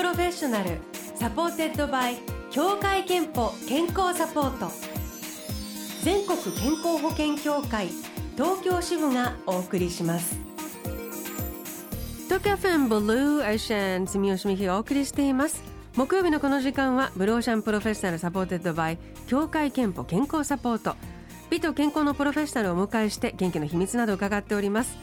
Professional supported by 協会けんぽ健康サポート。全国健康保険協会東京支部がお送りします。東京 FM Blue Ocean 住吉美紀がお送りしています。木曜日のこの時間は Blue Ocean Professional supported by 協会けんぽ健康サポート。美と健康のプロフェッショナルをお迎えして元気の秘密など伺っております。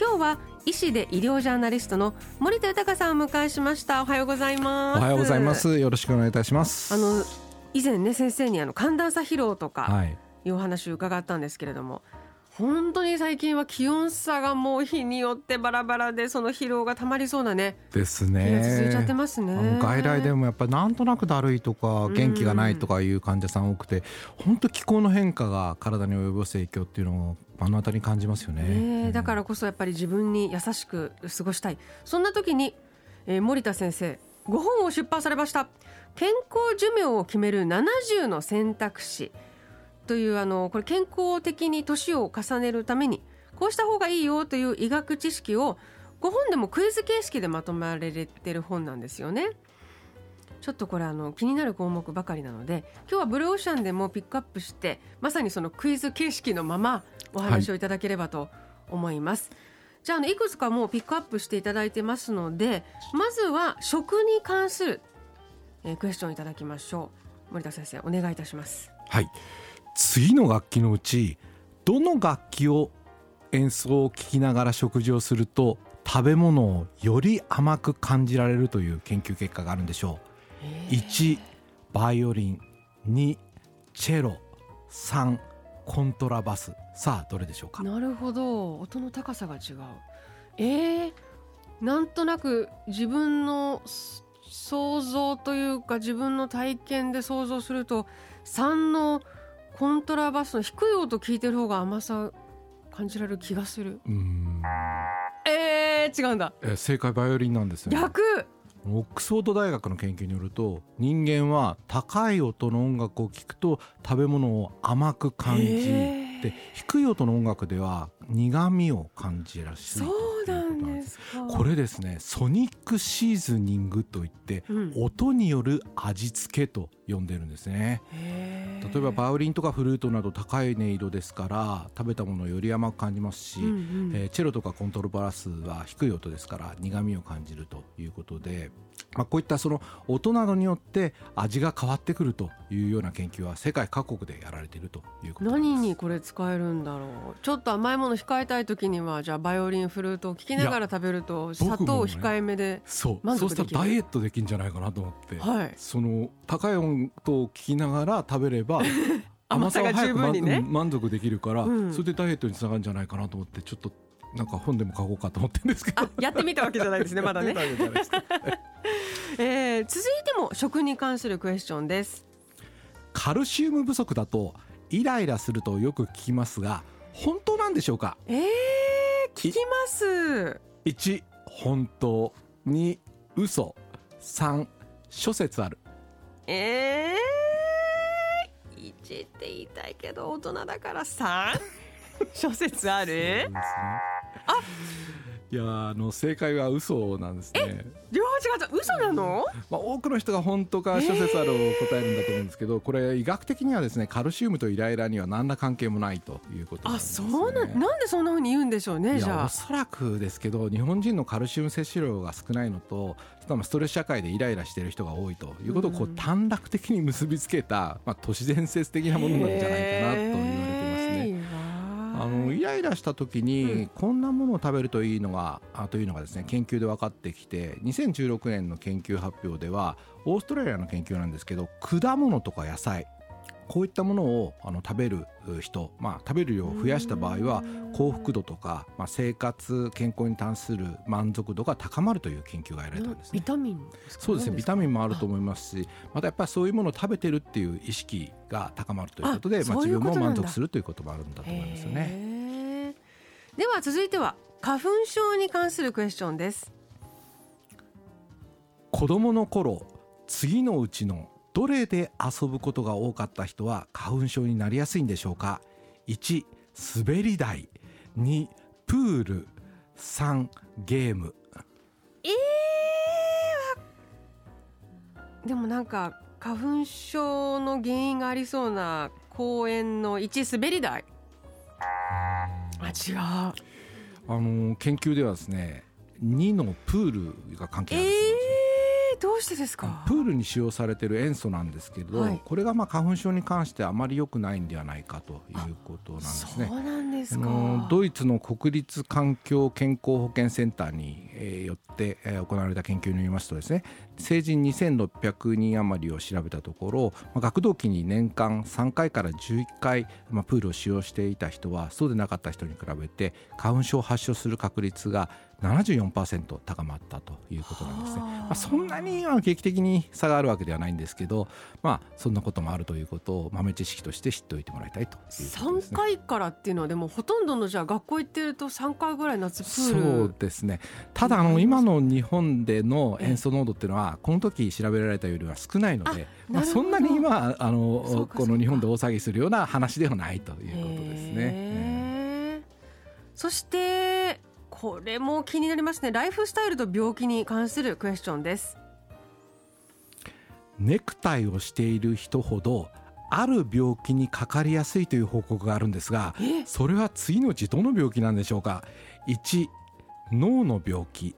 今日は医師で医療ジャーナリストの森田豊さんをお迎えしました。おはようございます。おはようございます。よろしくお願いいたします。あの以前ね先生にあの寒暖差疲労とかい。うお話を伺ったんですけれども、はい本当に最近は気温差がもう日によってバラバラでその疲労がたまりそうなねですね。続いちゃってますね。外来でもやっぱりなんとなくだるいとか元気がないとかいう患者さん多くて本当気候の変化が体に及ぼす影響っていうのを目の当たりに感じますよね、ね、だからこそやっぱり自分に優しく過ごしたい。そんな時に、えー、森田先生ご本を出版されました。健康寿命を決める70の選択肢。というあのこれ健康的に年を重ねるためにこうした方がいいよという医学知識を5本でもクイズ形式でまとめられてる本なんですよね。ちょっとこれあの気になる項目ばかりなので今日はブルーオーシャンでもピックアップしてまさにそのクイズ形式のままお話をいただければと思います。はい、じゃあいくつかもうピックアップしていただいてますのでまずは食に関する、えー、クエスチョンいただきましょう。森田先生お願いいたします。はい。次の楽器のうちどの楽器を演奏を聴きながら食事をすると食べ物をより甘く感じられるという研究結果があるんでしょう。1バイオリン。2チェロ。3コントラバス。さあどれでしょうか？なるほど。音の高さが違う。えー、なんとなく自分の想像というか自分の体験で想像すると3の「コントラバスの低い音聞いてる方が甘さ感じられる気がする。うん。えー、違うんだ、え正解バイオリンなんですよ、ね、逆オックスフォード大学の研究によると人間は高い音の音楽を聴くと食べ物を甘く感じで低い音の音楽では苦味を感じらっしゃるそうなんですこれですねソニックシーズニングといって、うん、音による味付けと呼んでるんですね。例えばバイオリンとかフルートなど高い音色ですから食べたものをより甘く感じますし、うんうん、えー、チェロとかコントロバラスは低い音ですから苦味を感じるということで、まあ、こういったその音などによって味が変わってくるというような研究は世界各国でやられているということ何にこれ使えるんだろう。ちょっと甘いもの控えたい時にはじゃあバイオリンフルートを聴きながら食べると砂糖控えめでそうそうしたらダイエットできるんじゃないかなと思って、はい、その高い音と聞きながら食べれば 甘さが早く、ね、満足できるから、うん、それでダイエットにつながるんじゃないかなと思ってちょっとなんか本でも書こうかと思ってるんですけど。やってみたわけじゃないですねまだね。えー、続いても食に関するクエスチョンです。カルシウム不足だとイライラするとよく聞きますが本当なんでしょうか？えー、聞きます。1本当2嘘。3諸説ある。えー、1って言いたいけど大人だから 3? 諸説ある、あいやあの正解は嘘なんですね。両方違う嘘なの？まあ多くの人が本当か諸説あるを答えるんだと思うんですけど、これ医学的にはですねカルシウムとイライラには何ら関係もないということなんです、ね、あそうななんでそんなふうに言うんでしょうねじゃあ。おそらくですけど日本人のカルシウム摂取量が少ないのと、ストレス社会でイライラしている人が多いということをこう短絡的に結びつけた、まあ都市伝説的なものなんじゃないかなと言われて。あのイライラした時にこんなものを食べるといいのが、うん、というのがですね研究で分かってきて2016年の研究発表ではオーストラリアの研究なんですけど果物とか野菜こういったものをあの食べる人、まあ、食べる量を増やした場合は幸福度とか、まあ、生活健康に関する満足度が高まるという研究がやられたんです、ね、ビタミンそうですね。ビタミンもあると思いますしまたやっぱりそういうものを食べてるっていう意識が高まるということでまあ、自分も満足するということもあるんだと思いますよね。では続いては花粉症に関するクエスチョンです。子供の頃次のうちのどれで遊ぶことが多かった人は花粉症になりやすいんでしょうか？1滑り台。2プール。3ゲーム。えでもなんか花粉症の原因がありそうな公園の1滑り台。あ違う。あの研究ではですね2のプールが関係あるんですよ。えー、どうしてですか？プールに使用されている塩素なんですけど、はい。これがまあ花粉症に関してあまり良くないんではないかということなんですね。そうなんですか。ドイツの国立環境健康保険センターに、えーよって、えー行われた研究によりますとですね成人2600人余りを調べたところ、まあ、学童期に年間3回から11回、まあ、プールを使用していた人はそうでなかった人に比べて花粉症を発症する確率が74%高まったということなんですね。はあ。まあ、そんなにあの劇的に差があるわけではないんですけど、まあ、そんなこともあるということを豆知識として知っておいてもらいたいということです3ね。回からっていうのはでもほとんどのじゃあ学校行ってると3回ぐらい夏プールそうですね。ただあの今の日本での塩素濃度っていうのはこの時調べられたよりは少ないのでまあ、そんなに今あのかこの日本で大騒ぎするような話ではないということですね。そしてこれも気になりますね。ライフスタイルと病気に関するクエスチョンです。ネクタイをしている人ほどある病気にかかりやすいという報告があるんですがえ？それは次のうちどの病気なんでしょうか？1脳の病気。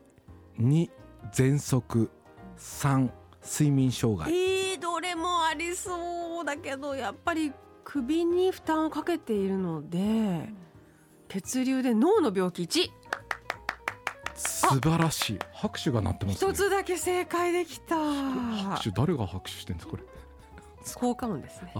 2喘息。3睡眠障害。えー、どれもありそうだけどやっぱり首に負担をかけているので血流で脳の病気。1素晴らしい。拍手が鳴ってますね。一つだけ正解できた。拍手。誰が拍手してんですかこれ。効果音ですね。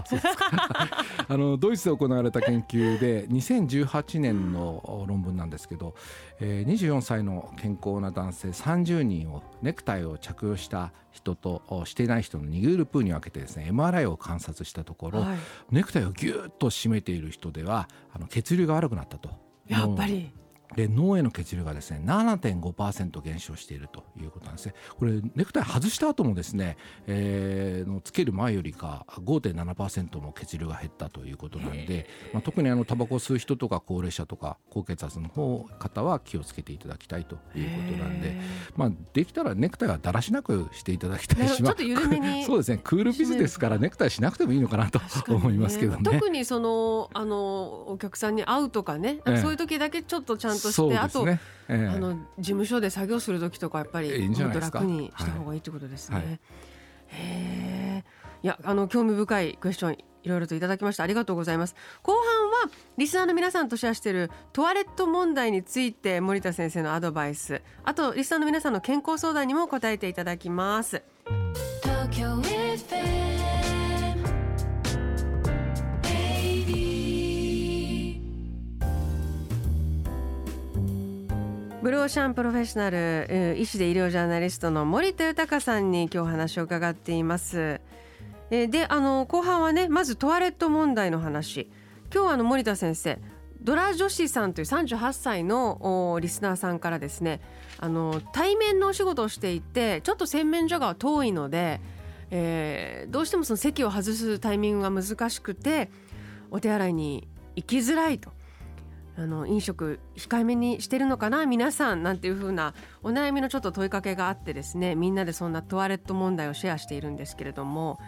あ のドイツで行われた研究で2018年の論文なんですけど、えー24歳の健康な男性30人をネクタイを着用した人とおしていない人の2グループに分けてですね MRI を観察したところ、はい。ネクタイをぎゅーっと締めている人ではあの血流が悪くなったと。やっぱりで脳への血流がですね7.5%減少しているということなんですね。これネクタイ外した後もですね、えーのつける前よりか5.7%も血流が減ったということなんで、まあ、特にあのタバコを吸う人とか高齢者とか高血圧の方方は気をつけていただきたいということなんでへ、まあ、できたらネクタイはだらしなくしていただきたいし、まあねちょっと緩めに そうですねクールビズですからネクタイしなくてもいいのかなと思いますけどね。特にそのあのお客さんに会うとかね、ええ。そういう時だけちょっとちゃんとして、そうであと。ええあの事務所で作業する時とかやっぱりもっと楽にした方がいいってことですね。はいはいへえ。いやあの興味深いクエスチョンいろいろといただきましたありがとうございます。後半はリスナーの皆さんとシェアしているトワレット問題について森田先生のアドバイス、あとリスナーの皆さんの健康相談にも答えていただきます。ブルーオーシャンプロフェッショナル医師で医療ジャーナリストの森田豊さんに今日お話を伺っています。であの後半はねまずトワレット問題の話今日はあの森田先生ドラ女子さんという38歳のリスナーさんからですねあの対面のお仕事をしていてちょっと洗面所が遠いので、えーどうしてもその席を外すタイミングが難しくてお手洗いに行きづらいとあの飲食控えめにしてるのかな皆さんなんていうふうなお悩みのちょっと問いかけがあってですねみんなでそんなトワレット問題をシェアしているんですけれども。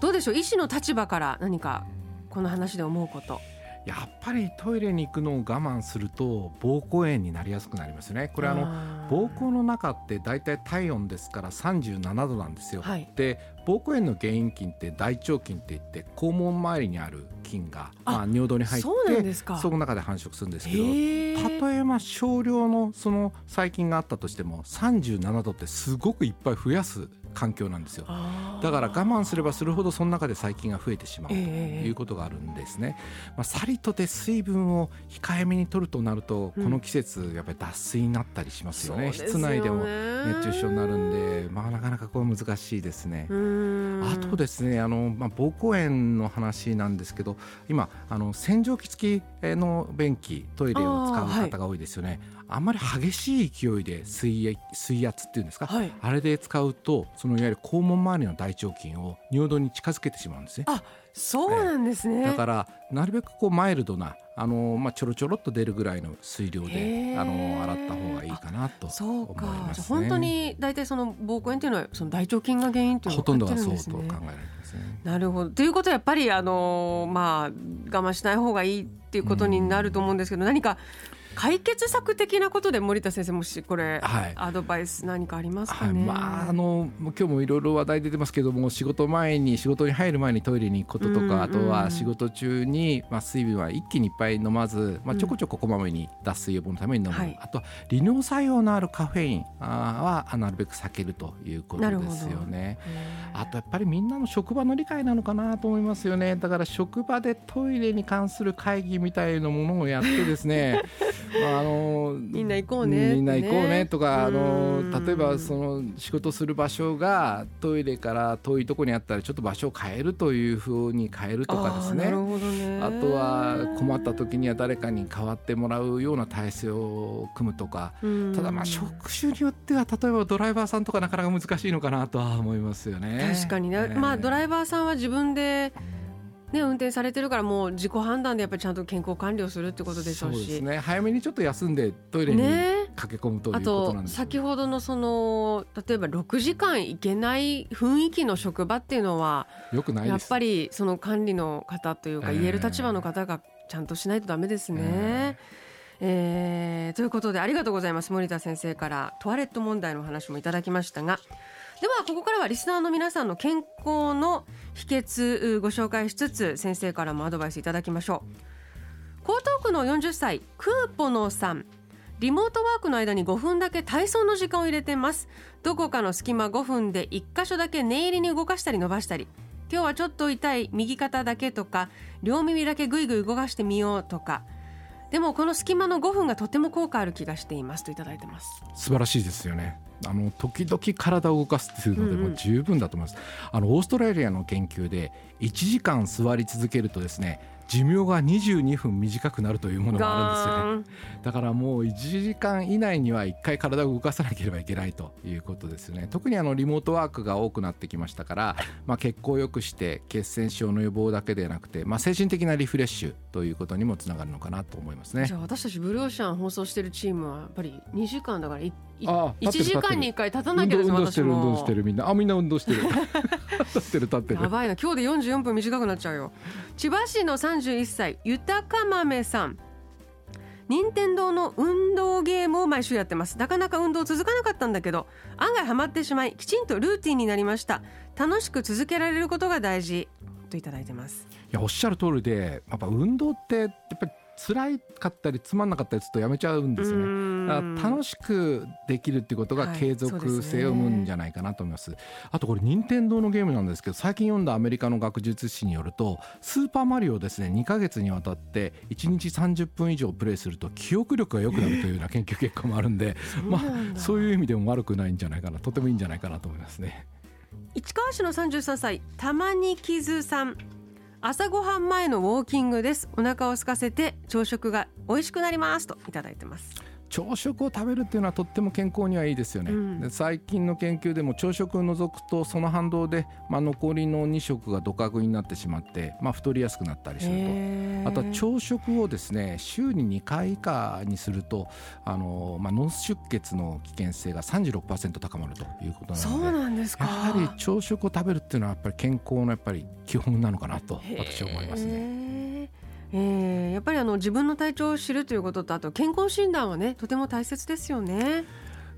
どうでしょう？医師の立場から何かこの話で思うこと。やっぱりトイレに行くのを我慢すると膀胱炎になりやすくなりますね。これあの膀胱の中って大体体温ですから37度なんですよ。はいで膀胱炎の原因菌って大腸菌って言って肛門周りにある菌があまあ、尿道に入ってそうなんですかその中で繁殖するんですけど例えば少量のその細菌があったとしても37度ってすごくいっぱい増やす環境なんですよ。だから我慢すればするほどその中で細菌が増えてしまうとええいうことがあるんですね。まあ、さりとて水分を控えめに取るとなると、うんこの季節やっぱり脱水になったりしますよね。ね室内でも熱中症になるんで、まあ、なかなかこれ難しいですね。あとですねあの、まあ、膀胱炎の話なんですけど今あの洗浄機付きの便器トイレを使う方が多いですよね。あんまり激しい勢いで水水圧っていうんですか、はいあれで使うとそのいわゆる肛門周りの大腸菌を尿道に近づけてしまうんですね。あそうなんですねだからなるべくこうマイルドなあの、まあ、ちょろちょろっと出るぐらいの水量へでーあの洗った方がいいかなとそう思いかますね。本当に大体その膀胱炎っていうのはその大腸菌が原因っていうのほとんどががそうと考えね。られますね。なるほどということはやっぱりあのまあ我慢しない方がいいっていうことになると思うんですけど、何か解決策的なことで森田先生もしこれ、はい。アドバイス何かありますかはい、ね。まああの今日もいろいろ話題出てますけども仕事前に仕事に入る前にトイレに行くこととか、うんあとは仕事中に、まあ、水分は一気にいっぱい飲まず、まあ、ちょこちょここまめに脱水予防のために飲む、はい。あとは利尿作用のあるカフェインはなるべく避けるということですよね。あとやっぱりみんなの職場の理解なのかなと思いますよね。だから職場でトイレに関する会議みたいなものをやってですねま ああのみんな行こうねみんな行こうねとかあうのん例えばその仕事する場所がトイレから遠いところにあったらちょっと場所を変えるというふうに変えるとかですね。あとは困った時には誰かに代わってもらうような体制を組むとか。うん。ただまあ職種によっては例えばドライバーさんとかなかなか難しいのかなとは思いますよね。確かにね、まあドライバーさんは自分で、ね、運転されてるからもう自己判断でやっぱりちゃんと健康管理をするってことでしょうし。そうですね。早めにちょっと休んでトイレにね。駆け込むというあこととなんです先ほどのその例えば6時間行けない雰囲気の職場っていうのはよくないです。やっぱりその管理の方というかええ。言える立場の方がちゃんとしないとダメですね。えーということでありがとうございます。森田先生からトワレット問題のお話もいただきましたがではここからはリスナーの皆さんの健康の秘訣ご紹介しつつ先生からもアドバイスいただきましょう。江東区の40歳クーポノさん。リモートワークの間に5分だけ体操の時間を入れてます。どこかの隙間5分で1箇所だけ念入りに動かしたり伸ばしたり。今日はちょっと痛い右肩だけとか両耳だけぐいぐい動かしてみようとか。でもこの隙間の5分がとても効果ある気がしていますといただいてます。素晴らしいですよね。あの時々体を動かすっていうのでうんうん。も十分だと思います、あのオーストラリアの研究で1時間座り続けるとですね寿命が22分短くなるというものがあるんですよね。だからもう1時間以内には1回体を動かさなければいけないということですね。特にあのリモートワークが多くなってきましたから、まあ、血行を良くして血栓症の予防だけでなくて、まあ、精神的なリフレッシュということにもつながるのかなと思いますね。じゃあ私たちブルーオーシャン放送してるチームはやっぱり2時間だからいいあ1時間に1回立たな運きゃです動運動してる運動してるみんな。あみんな運動してる。立ってる立ってる。やばいな今日で44分短くなっちゃうよ。千葉市の31歳ゆたか豆さん。任天堂の運動ゲームを毎週やってます。なかなか運動続かなかったんだけど案外ハマってしまいきちんとルーティンになりました。楽しく続けられることが大事といただいてます。いやおっしゃる通りでやっぱ運動ってやっぱり辛いかったりつまんなかったりするとやめちゃうんですよね。楽しくできるっていうことがはい。継続性を生むんじゃないかなと思います,、あとこれ任天堂のゲームなんですけど最近読んだアメリカの学術誌によるとスーパーマリオをですね2ヶ月にわたって1日30分以上プレイすると記憶力が良くなるというような研究結果もあるんでまあそういう意味でも悪くないんじゃないかなとてもいいんじゃないかなと思いますね。市川市の33歳たまに傷さん朝ごはん前のウォーキングです。お腹を空かせて朝食が美味しくなります。といただいてます。朝食を食べるっていうのはとっても健康にはいいですよね、うん。で最近の研究でも朝食を除くとその反動で、まあ、残りの2食がドカ食になってしまって、まあ、太りやすくなったりするへー。とあとは朝食をですね週に2回以下にするとあの、まあ、脳出血の危険性が36%高まるということなそうのでなんですか。やはり朝食を食べるっていうのはやっぱり健康のやっぱり基本なのかなと私は思いますね。ね。えー、やっぱりあの自分の体調を知るということとあと健康診断はねとても大切ですよね。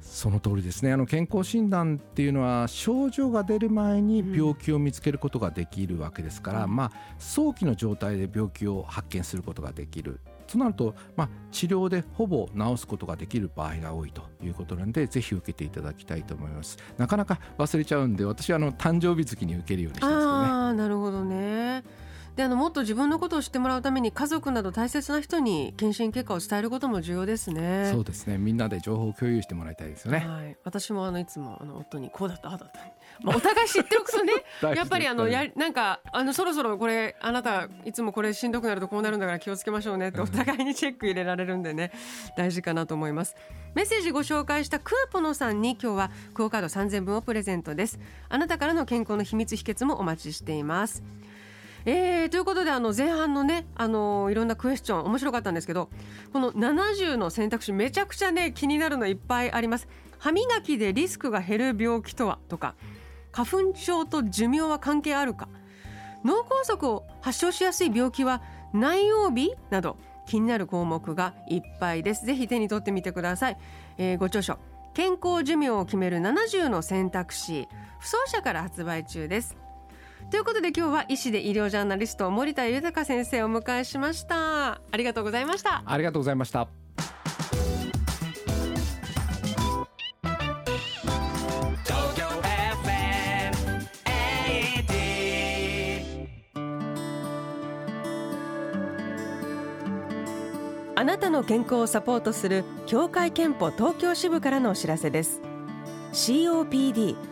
その通りですねあの健康診断っていうのは症状が出る前に病気を見つけることができるわけですから、うんまあ、早期の状態で病気を発見することができるとなると、まあ、治療でほぼ治すことができる場合が多いということなのでぜひ受けていただきたいと思いますなかなか忘れちゃうんで私はあの誕生日月に受けるようにしてますけどねああなるほどね。であのもっと自分のことを知ってもらうために家族など大切な人に検診結果を伝えることも重要ですね。そうですね。みんなで情報を共有してもらいたいですよね。はい、私もあのいつもあの夫にこうだったああだった、まあ、お互い知っておくとね。やっぱりあのやなんかあのそろそろこれあなたいつもこれしんどくなるとこうなるんだから気をつけましょうねってお互いにチェック入れられるんでね。大事かなと思います。メッセージご紹介したクーポノさんに今日はクオカード3000分をプレゼントです。あなたからの健康の秘密秘訣もお待ちしていますえー、ということであの前半のね、あのいろんなクエスチョン面白かったんですけどこの70の選択肢めちゃくちゃね気になるのいっぱいあります。歯磨きでリスクが減る病気とはとか花粉症と寿命は関係あるか。脳梗塞を発症しやすい病気は何曜日など気になる項目がいっぱいです。ぜひ手に取ってみてください、えーご著書。健康寿命を決める70の選択肢。不走者から発売中です。ということで今日は医師で医療ジャーナリスト森田豊先生をお迎えしました。ありがとうございました。ありがとうございました。あなたの健康をサポートする協会憲法東京支部からのお知らせです。COPD